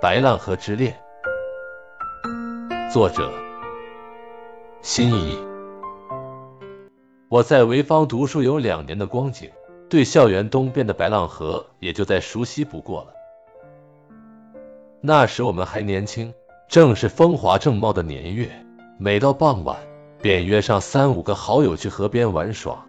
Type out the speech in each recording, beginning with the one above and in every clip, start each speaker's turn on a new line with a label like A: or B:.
A: 白浪河之恋》，作者：辛怡。我在潍坊读书有两年的光景，对校园东边的白浪河也就再熟悉不过了。那时我们还年轻，正是风华正茂的年月，每到傍晚，便约上三五个好友去河边玩耍。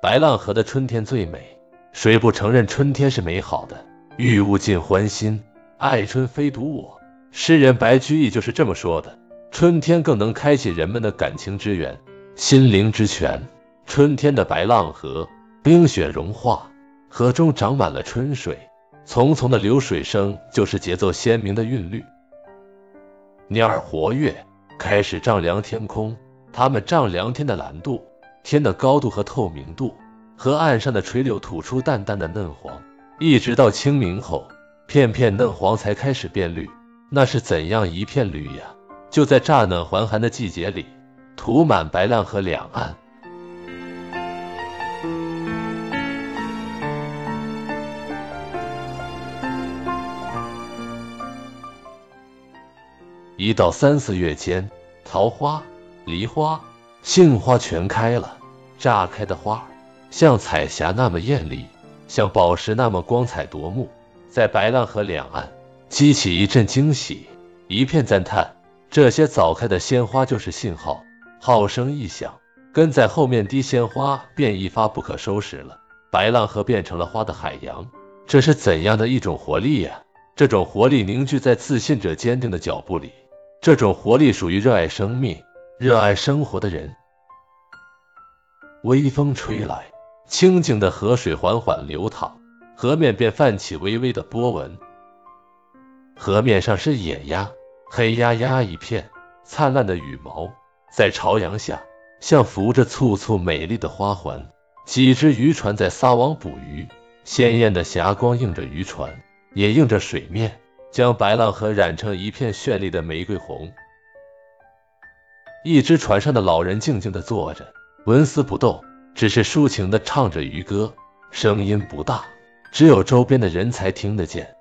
A: 白浪河的春天最美，谁不承认春天是美好的？欲物尽欢心，爱春非独我。诗人白居易就是这么说的。春天更能开启人们的感情之源、心灵之泉。春天的白浪河，冰雪融化，河中长满了春水。淙淙的流水声，就是节奏鲜明的韵律。鸟儿活跃，开始丈量天空。它们丈量天的蓝度、天的高度和透明度。河岸上的垂柳吐出淡淡的嫩黄，一直到清明后，片片嫩黄才开始变绿。那是怎样一片绿呀！就在乍暖还寒的季节里，涂满白浪河两岸。一到三四月间，桃花、梨花、杏花全开了。炸开的花像彩霞那么艳丽，像宝石那么光彩夺目，在白浪河两岸激起一阵惊喜，一片赞叹。这些早开的鲜花就是信号，号声一响，跟在后面滴鲜花便一发不可收拾了。白浪河变成了花的海洋，这是怎样的一种活力呀！这种活力凝聚在自信者坚定的脚步里。这种活力属于热爱生命、热爱生活的人。微风吹来，清静的河水缓缓流淌，河面便泛起微微的波纹。河面上是野鸭，黑压压一片，灿烂的羽毛在朝阳下像浮着簇簇美丽的花环。几只渔船在撒网捕鱼，鲜艳的霞光映着渔船，也映着水面。将白浪河染成一片绚丽的玫瑰红。一只船上的老人静静地坐着，纹丝不动，只是抒情地唱着渔歌，声音不大，只有周边的人才听得见。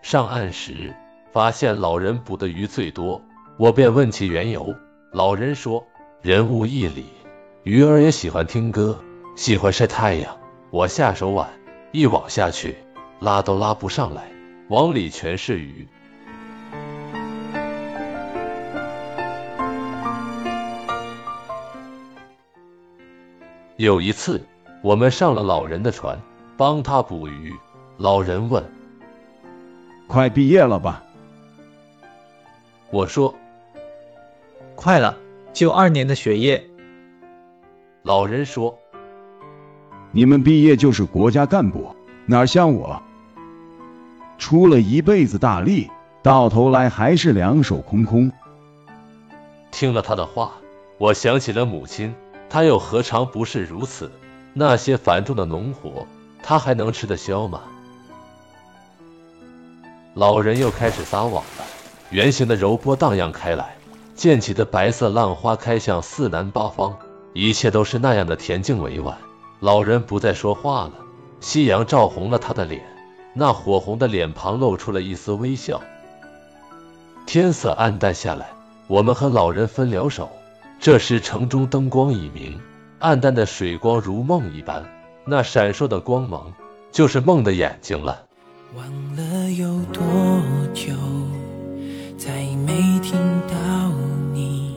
A: 上岸时，发现老人捕的鱼最多，我便问其缘由。老人说：“人无一理，鱼儿也喜欢听歌，喜欢晒太阳。我下手晚，一网下去，拉都拉不上来。”网里全是鱼。有一次，我们上了老人的船，帮他捕鱼。老人问：“
B: 快毕业了吧？”
A: 我说：“
C: 快了，就二年的学业。”
A: 老人说：“
B: 你们毕业就是国家干部，哪像我？”出了一辈子大力，到头来还是两手空空。
A: 听了他的话，我想起了母亲，他又何尝不是如此？那些繁重的农活，他还能吃得消吗？老人又开始撒网了，圆形的柔波荡漾开来，溅起的白色浪花开向四南八方，一切都是那样的恬静委婉。老人不再说话了，夕阳照红了他的脸。那火红的脸庞露出了一丝微笑。天色暗淡下来，我们和老人分了手。这时城中灯光已明，暗淡的水光如梦一般，那闪烁的光芒就是梦的眼睛了。
D: 忘了有多久，再没听到你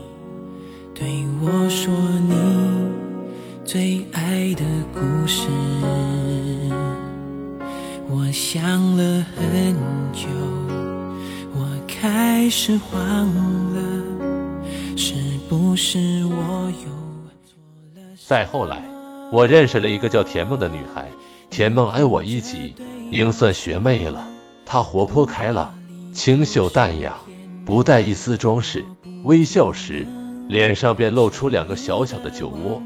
D: 对我说你最爱的故事。我想了很久，我开始慌了，是我又？
A: 再后来，我认识了一个叫田梦的女孩，田梦挨我一级，应算学妹了。她活泼开朗，清秀淡雅，不带一丝装饰，微笑时脸上便露出两个小小的酒窝。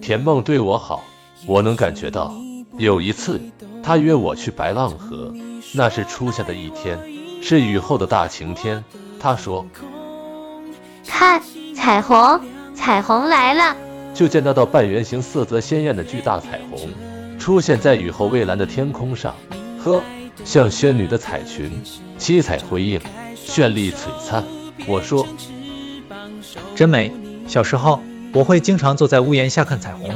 A: 田梦对我好，我能感觉到。有一次。他约我去白浪河，那是初夏的一天，是雨后的大晴天。他说：“
E: 看，彩虹，彩虹来了！”
A: 就见那道半圆形、色泽鲜艳的巨大彩虹出现在雨后蔚蓝的天空上，呵，像仙女的彩裙，七彩辉映，绚丽璀璨。我说，
C: 真美。小时候，我会经常坐在屋檐下看彩虹，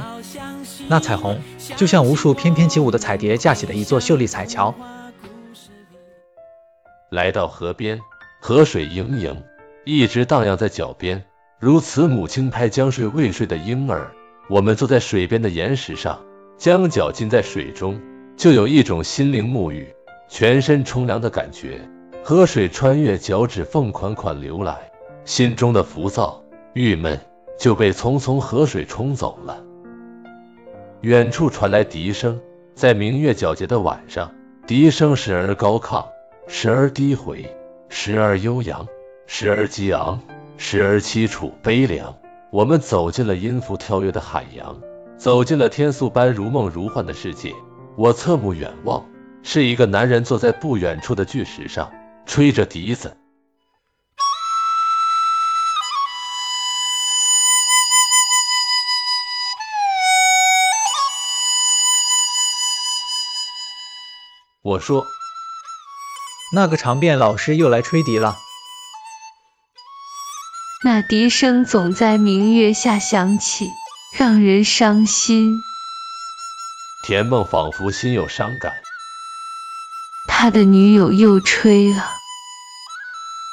C: 那彩虹就像无数翩翩起舞的彩蝶架起的一座秀丽彩桥。
A: 来到河边，河水盈盈，一直荡漾在脚边，如慈母轻拍将睡未睡的婴儿。我们坐在水边的岩石上，将脚浸在水中，就有一种心灵沐浴、全身冲凉的感觉。河水穿越脚趾缝款款流来，心中的浮躁。郁闷就被匆匆河水冲走了。远处传来笛声，在明月皎洁的晚上，笛声时而高亢，时而低回，时而悠扬，时而激昂，时而凄楚悲凉。我们走进了音符跳跃的海洋，走进了天素般如梦如幻的世界。我侧目远望，是一个男人坐在不远处的巨石上，吹着笛子。我说：“
C: 那个长辫老师又来吹笛了。”
E: 那笛声总在明月下响起，让人伤心。
A: 田梦仿佛心有伤感。
E: 他的女友又吹了，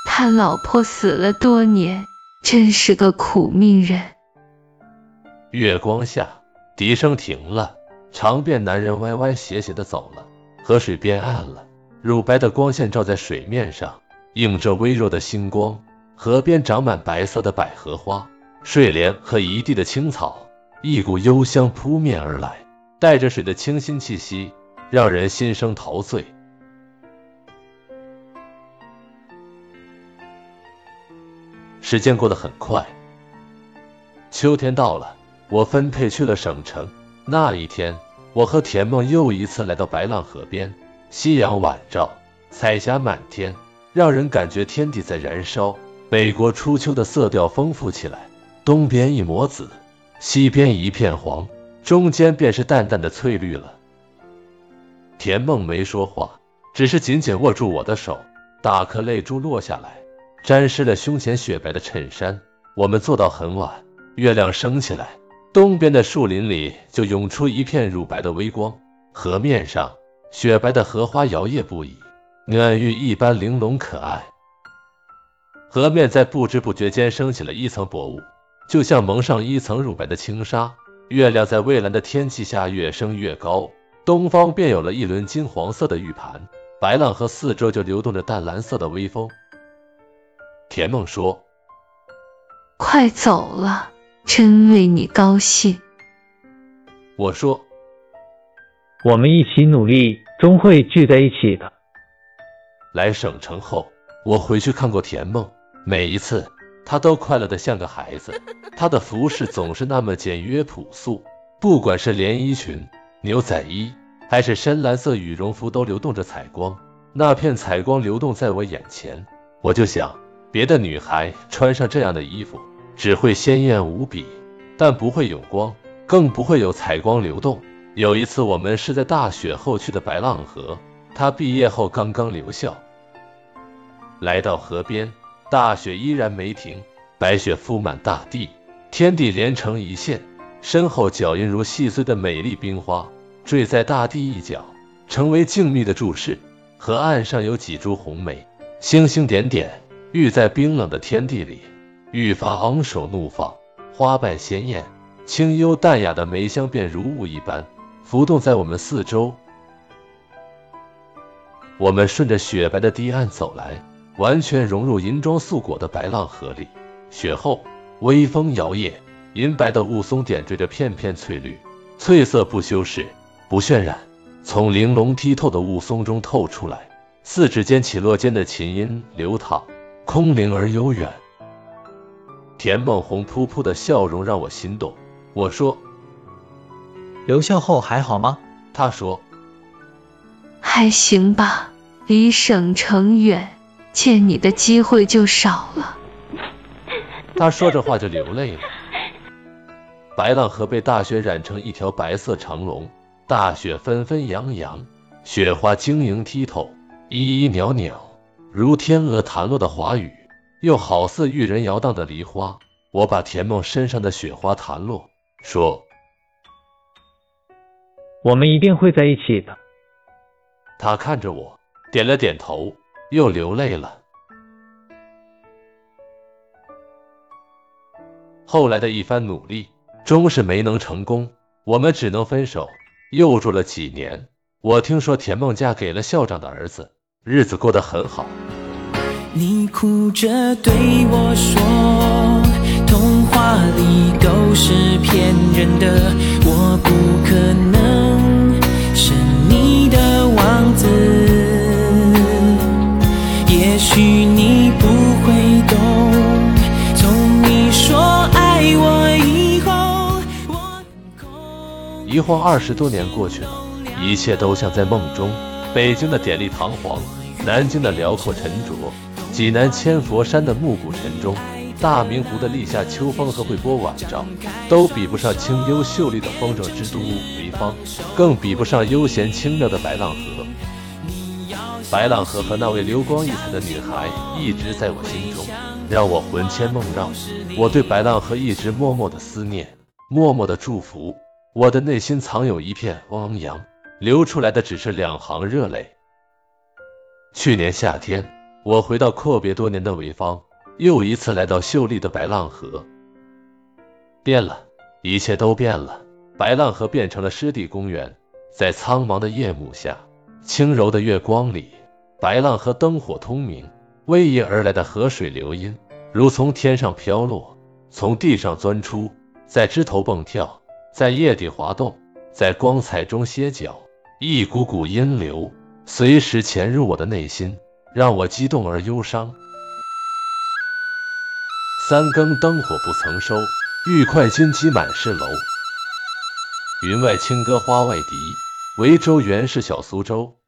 E: 他老婆死了多年，真是个苦命人。
A: 月光下，笛声停了，长辫男人歪歪斜斜的走了。河水变暗了，乳白的光线照在水面上，映着微弱的星光。河边长满白色的百合花，睡莲和一地的青草，一股幽香扑面而来，带着水的清新气息，让人心生陶醉。时间过得很快，秋天到了，我分配去了省城。那一天。我和田梦又一次来到白浪河边，夕阳晚照，彩霞满天，让人感觉天地在燃烧。北国初秋的色调丰富起来，东边一抹紫，西边一片黄，中间便是淡淡的翠绿了。田梦没说话，只是紧紧握住我的手，大颗泪珠落下来，沾湿了胸前雪白的衬衫。我们坐到很晚，月亮升起来。东边的树林里就涌出一片乳白的微光，河面上雪白的荷花摇曳不已，暖玉一般玲珑可爱。河面在不知不觉间升起了一层薄雾，就像蒙上一层乳白的轻纱。月亮在蔚蓝的天气下越升越高，东方便有了一轮金黄色的玉盘。白浪河四周就流动着淡蓝色的微风。田梦说：“
E: 快走了。”真为你高兴，
A: 我说，
C: 我们一起努力，终会聚在一起的。
A: 来省城后，我回去看过田梦，每一次她都快乐的像个孩子。她的服饰总是那么简约朴素，不管是连衣裙、牛仔衣，还是深蓝色羽绒服，都流动着彩光。那片彩光流动在我眼前，我就想，别的女孩穿上这样的衣服。只会鲜艳无比，但不会有光，更不会有彩光流动。有一次，我们是在大雪后去的白浪河，她毕业后刚刚留校，来到河边，大雪依然没停，白雪覆满大地，天地连成一线。身后脚印如细碎的美丽冰花，坠在大地一角，成为静谧的注视。河岸上有几株红梅，星星点点，郁在冰冷的天地里。愈发昂首怒放，花瓣鲜艳，清幽淡雅的梅香便如雾一般浮动在我们四周。我们顺着雪白的堤岸走来，完全融入银装素裹的白浪河里。雪后微风摇曳，银白的雾凇点缀着片片翠绿，翠色不修饰，不渲染，从玲珑剔透的雾凇中透出来。四指间起落间的琴音流淌，空灵而悠远。田梦红扑扑的笑容让我心动。我说：“
C: 留校后还好吗？”
A: 他说：“
E: 还行吧，离省城远，见你的机会就少了。”
A: 他说着话就流泪了。白浪河被大雪染成一条白色长龙，大雪纷纷扬扬，雪花晶莹剔透，依依袅袅，如天鹅弹落的华语，又好似玉人摇荡的梨花。我把田梦身上的雪花弹落，说：“
C: 我们一定会在一起的。”
A: 他看着我，点了点头，又流泪了。后来的一番努力，终是没能成功，我们只能分手，又住了几年。我听说田梦嫁给了校长的儿子，日子过得很好。
D: 你哭着对我说，童话里都是骗人的，我不可能是你的王子。许你不会懂，从你说爱我以后，我
A: 一晃二十多年过去了，一切都像在梦中。北京的典丽堂皇，南京的辽阔沉着。济南千佛山的暮鼓晨钟，大明湖的立夏秋风和会播晚照，都比不上清幽秀丽的风筝之都潍坊，更比不上悠闲清妙的白浪河。白浪河和那位流光溢彩的女孩，一直在我心中，让我魂牵梦绕。我对白浪河一直默默的思念，默默的祝福。我的内心藏有一片汪洋，流出来的只是两行热泪。去年夏天。我回到阔别多年的潍坊，又一次来到秀丽的白浪河。变了，一切都变了。白浪河变成了湿地公园，在苍茫的夜幕下，轻柔的月光里，白浪和灯火通明。逶迤而来的河水流音，如从天上飘落，从地上钻出，在枝头蹦跳，在叶底滑动，在光彩中歇脚。一股股音流，随时潜入我的内心。让我激动而忧伤。三更灯火不曾收，玉块金鸡满是楼。云外清歌花外笛，维州原是小苏州。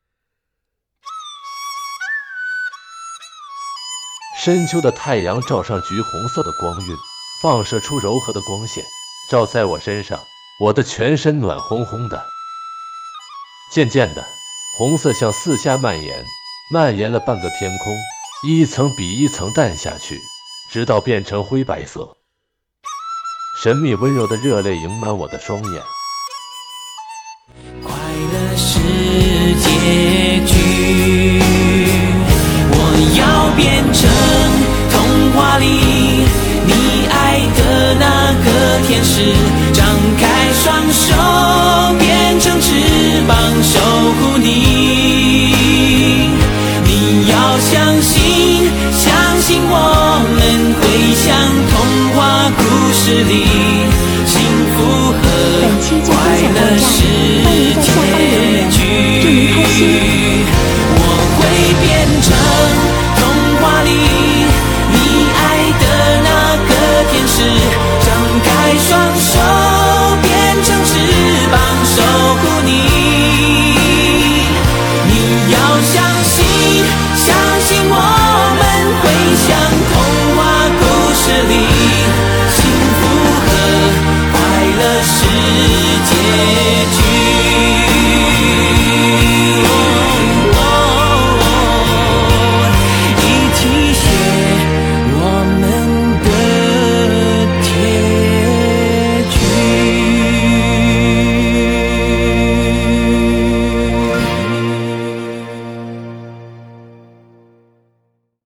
A: 深秋的太阳照上橘红色的光晕，放射出柔和的光线，照在我身上，我的全身暖烘烘的。渐渐的，红色向四下蔓延。蔓延了半个天空，一层比一层淡下去，直到变成灰白色。神秘温柔的热泪盈满我的双眼。
D: 快乐是